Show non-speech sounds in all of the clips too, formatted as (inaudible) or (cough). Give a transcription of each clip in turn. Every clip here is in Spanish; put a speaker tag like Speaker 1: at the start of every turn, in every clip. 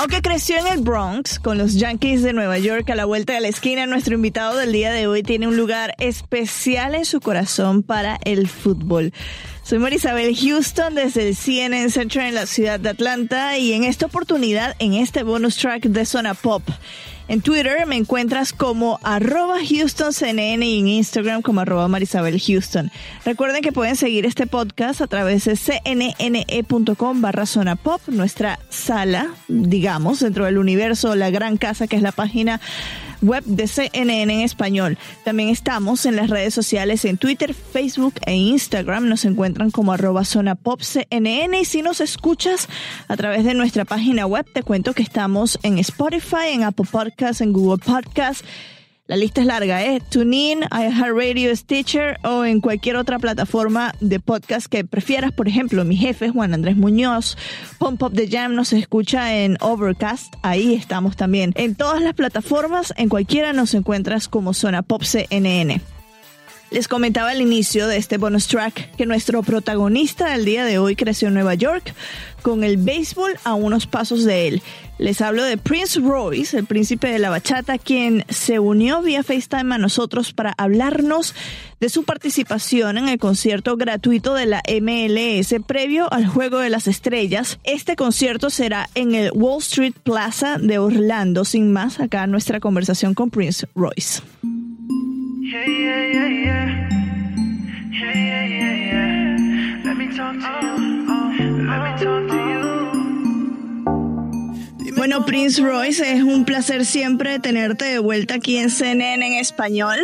Speaker 1: Aunque creció en el Bronx con los Yankees de Nueva York a la vuelta de la esquina, nuestro invitado del día de hoy tiene un lugar especial en su corazón para el fútbol. Soy Marisabel Houston desde el CNN Center en la ciudad de Atlanta y en esta oportunidad, en este bonus track de Zona Pop, en Twitter me encuentras como arroba HoustonCNN y en Instagram como arroba Marisabel Houston. Recuerden que pueden seguir este podcast a través de cnne.com barra zona pop, nuestra sala, digamos, dentro del universo, la gran casa que es la página web de CNN en español. También estamos en las redes sociales en Twitter, Facebook e Instagram. Nos encuentran como arroba zona pop CNN y si nos escuchas a través de nuestra página web, te cuento que estamos en Spotify, en Apple Podcasts, en Google Podcasts la lista es larga, ¿eh? TuneIn, iHeartRadio, Stitcher o en cualquier otra plataforma de podcast que prefieras. Por ejemplo, mi jefe, Juan Andrés Muñoz, Pump Up the Jam nos escucha en Overcast. Ahí estamos también. En todas las plataformas, en cualquiera nos encuentras como Zona Pop CNN. Les comentaba al inicio de este bonus track que nuestro protagonista del día de hoy creció en Nueva York con el béisbol a unos pasos de él. Les hablo de Prince Royce, el príncipe de la bachata, quien se unió vía FaceTime a nosotros para hablarnos de su participación en el concierto gratuito de la MLS previo al Juego de las Estrellas. Este concierto será en el Wall Street Plaza de Orlando. Sin más, acá nuestra conversación con Prince Royce. Bueno, Prince Royce, es un placer siempre tenerte de vuelta aquí en CNN en español.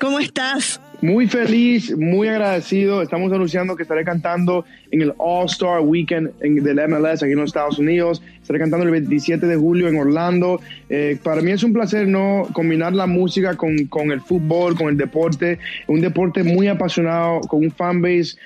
Speaker 1: ¿Cómo estás?
Speaker 2: Muy feliz, muy agradecido. Estamos anunciando que estaré cantando en el All-Star Weekend del MLS aquí en los Estados Unidos. Estaré cantando el 27 de julio en Orlando. Eh, para mí es un placer no combinar la música con, con el fútbol, con el deporte. Un deporte muy apasionado, con un fanbase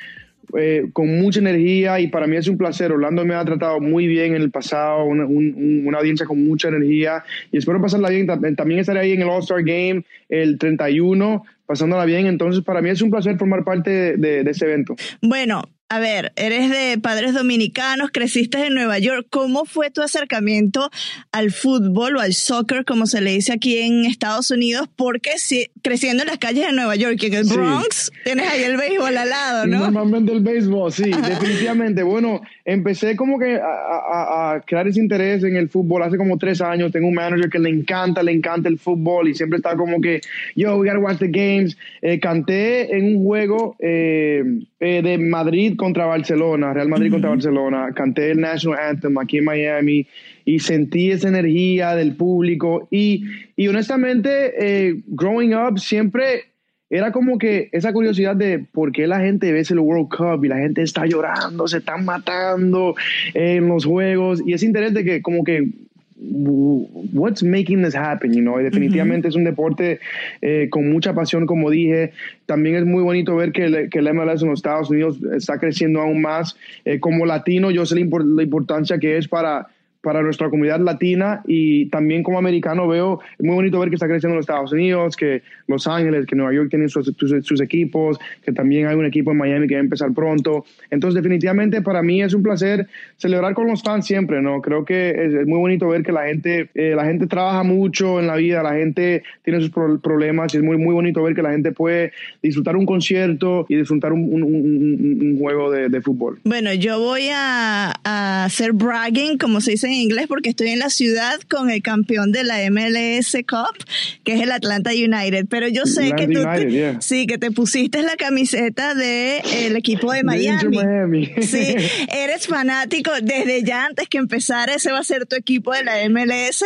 Speaker 2: eh, con mucha energía y para mí es un placer. Orlando me ha tratado muy bien en el pasado, una, audiencia con mucha energía y espero pasarla bien. También estaré ahí en el All-Star Game el 31, pasándola bien. Entonces, para mí es un placer formar parte de, de ese evento.
Speaker 1: Bueno, a ver, eres de padres dominicanos, creciste en Nueva York. ¿Cómo fue tu acercamiento al fútbol o al soccer, como se le dice aquí en Estados Unidos? Porque si, creciendo en las calles de Nueva York en el Bronx, tienes ahí el béisbol al lado, ¿no?
Speaker 2: Normalmente el béisbol, sí, (laughs) definitivamente. Bueno, empecé como que a, crear ese interés en el fútbol hace como tres años. Tengo un manager que le encanta, le encanta el fútbol y siempre está como que, yo, we gotta watch the games. Eh, canté en un juego eh, eh, de Madrid contra Barcelona, Real Madrid contra Barcelona, canté el National Anthem aquí en Miami y sentí esa energía del público y, y honestamente, eh, growing up siempre era como que esa curiosidad de por qué la gente ve el World Cup y la gente está llorando, se están matando en los juegos y ese interés de que como que what's making this happen, you know? definitivamente es un deporte eh, con mucha pasión, como dije. También es muy bonito ver que, el, que MLS en los Estados Unidos está creciendo aún más. Eh, como latino, yo sé la importancia que es para para nuestra comunidad latina y también como americano veo, es muy bonito ver que está creciendo en los Estados Unidos, que Los Ángeles, que Nueva York tienen sus, sus, equipos, que también hay un equipo en Miami que va a empezar pronto. Entonces definitivamente para mí es un placer celebrar con los fans siempre, ¿no? Creo que es, muy bonito ver que la gente, eh, la gente trabaja mucho en la vida, la gente tiene sus problemas y es muy, muy bonito ver que la gente puede disfrutar un concierto y disfrutar un, un, un, juego de, de, fútbol.
Speaker 1: Bueno, yo voy a, a hacer bragging, como se dice en inglés porque estoy en la ciudad con el campeón de la MLS Cup, que es el Atlanta United. Pero yo sé que tú te, sí, que te pusiste la camiseta del el equipo de Miami.
Speaker 2: Miami.
Speaker 1: Sí, (laughs) eres fanático desde ya antes que empezara, ese va a ser tu equipo de la MLS.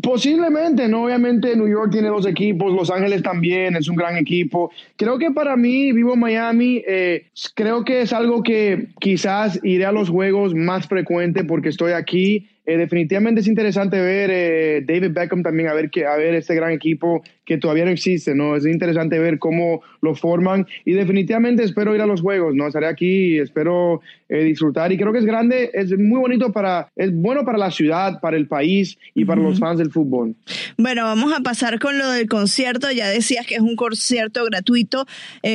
Speaker 2: Posiblemente, no, obviamente New York tiene dos equipos, Los Ángeles también es un gran equipo. Creo que para mí, vivo en Miami, eh, creo que es algo que quizás iré a los juegos más frecuente porque estoy aquí eh, definitivamente es interesante ver eh, David Beckham también, a ver, que, a ver este gran equipo que todavía no existe, ¿no? Es interesante ver cómo lo forman y definitivamente espero ir a los juegos, ¿no? Estaré aquí, espero eh, disfrutar y creo que es grande, es muy bonito para, es bueno para la ciudad, para el país y para los fans del fútbol.
Speaker 1: Bueno, vamos a pasar con lo del concierto, ya decías que es un concierto gratuito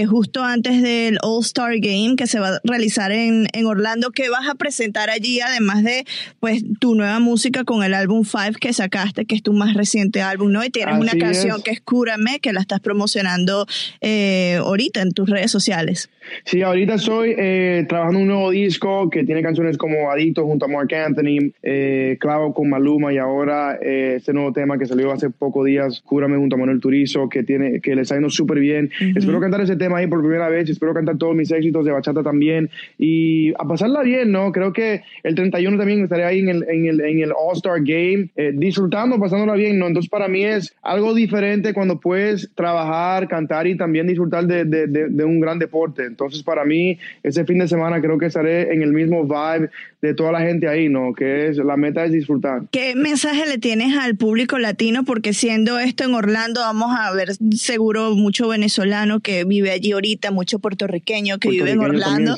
Speaker 1: justo antes del All Star Game que se va a realizar en, en Orlando, ¿qué vas a presentar allí además de pues tu nueva música con el álbum Five que sacaste, que es tu más reciente álbum, ¿no? Y tienes una canción que es Cúrame, que la estás promocionando eh, ahorita en tus redes sociales.
Speaker 2: Sí, ahorita estoy eh, trabajando un nuevo disco que tiene canciones como Adicto junto a Mark Anthony, eh, Clavo con Maluma y ahora este nuevo tema que salió hace pocos días, Cúrame junto a Manuel Turizo, que tiene que le está yendo súper bien. Espero cantar ese tema ahí por primera vez, espero cantar todos mis éxitos de bachata también y a pasarla bien, ¿no? Creo que el 31 también estaré ahí en el, en el, en el All-Star Game, eh, disfrutando, pasándola bien, ¿no? Entonces para mí es algo diferente cuando puedes trabajar, cantar y también disfrutar de, de, un gran deporte. Entonces para mí ese fin de semana creo que estaré en el mismo vibe de toda la gente ahí, ¿no? Que es, la meta es disfrutar.
Speaker 1: ¿Qué mensaje le tienes al público latino? Porque siendo esto en Orlando, vamos a ver seguro mucho venezolano que vive allí ahorita, mucho puertorriqueño que vive en Orlando.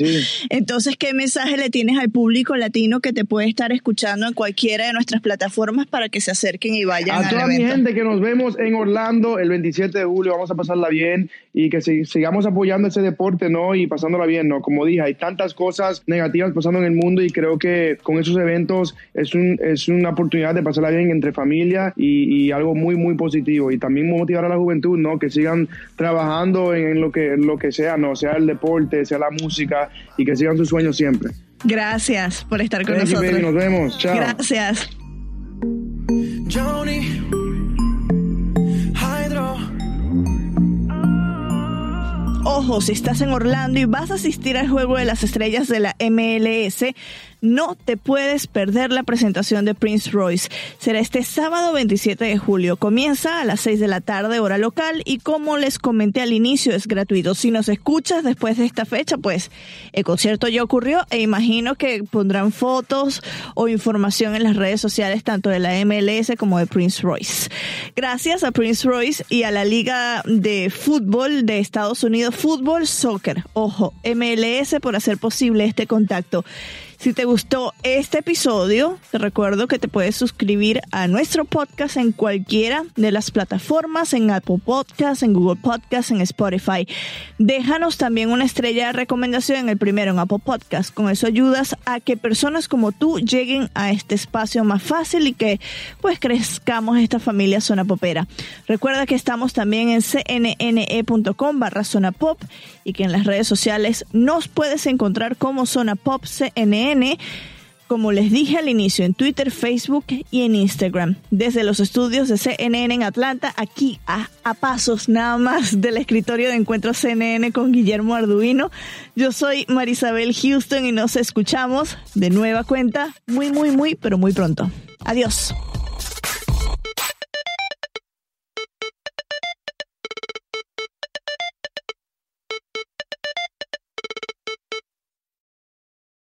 Speaker 1: Entonces, ¿qué mensaje le tienes al público latino que te puede estar escuchando en cualquiera de nuestras plataformas para que se acerquen y vayan
Speaker 2: a toda mi gente que nos vemos en Orlando el 27 de julio, vamos a pasarla bien y que sigamos apoyando ese deporte, ¿no? Y pasándola bien, ¿no? Como dije, hay tantas cosas negativas pasando en el mundo y creo que con esos eventos es, un, es una oportunidad de pasarla bien entre familia y, algo muy, muy positivo. Y también motivar a la juventud, ¿no? Que sigan trabajando en, lo, que, lo que sea, ¿no? Sea el deporte, sea la música y que sigan sus sueños siempre.
Speaker 1: Gracias por estar con nosotros.
Speaker 2: nos vemos. Chao.
Speaker 1: Gracias. Ojo, si estás en Orlando y vas a asistir al Juego de las Estrellas de la MLS, no te puedes perder la presentación de Prince Royce. Será este sábado 27 de julio. Comienza a las 6 de la tarde, hora local, y como les comenté al inicio, es gratuito. Si nos escuchas después de esta fecha, pues el concierto ya ocurrió e imagino que pondrán fotos o información en las redes sociales tanto de la MLS como de Prince Royce. Gracias a Prince Royce y a la Liga de Fútbol de Estados Unidos, Fútbol Soccer, ojo, MLS por hacer posible este contacto. Si te gustó este episodio, te recuerdo que te puedes suscribir a nuestro podcast en cualquiera de las plataformas, en Apple Podcasts, en Google Podcasts, en Spotify. Déjanos también una estrella de recomendación en el primero en Apple Podcasts. Con eso ayudas a que personas como tú lleguen a este espacio más fácil y que pues crezcamos esta familia Zona Popera. Recuerda que estamos también en cnne.com barra Zona Pop y que en las redes sociales nos puedes encontrar como Zona Pop CNN como les dije al inicio, en Twitter, Facebook y en Instagram. Desde los estudios de CNN en Atlanta, aquí a, a, pasos nada más del escritorio de encuentro CNN con Guillermo Arduino. Yo soy Marisabel Houston y nos escuchamos de nueva cuenta muy, muy, muy, pero muy pronto. Adiós.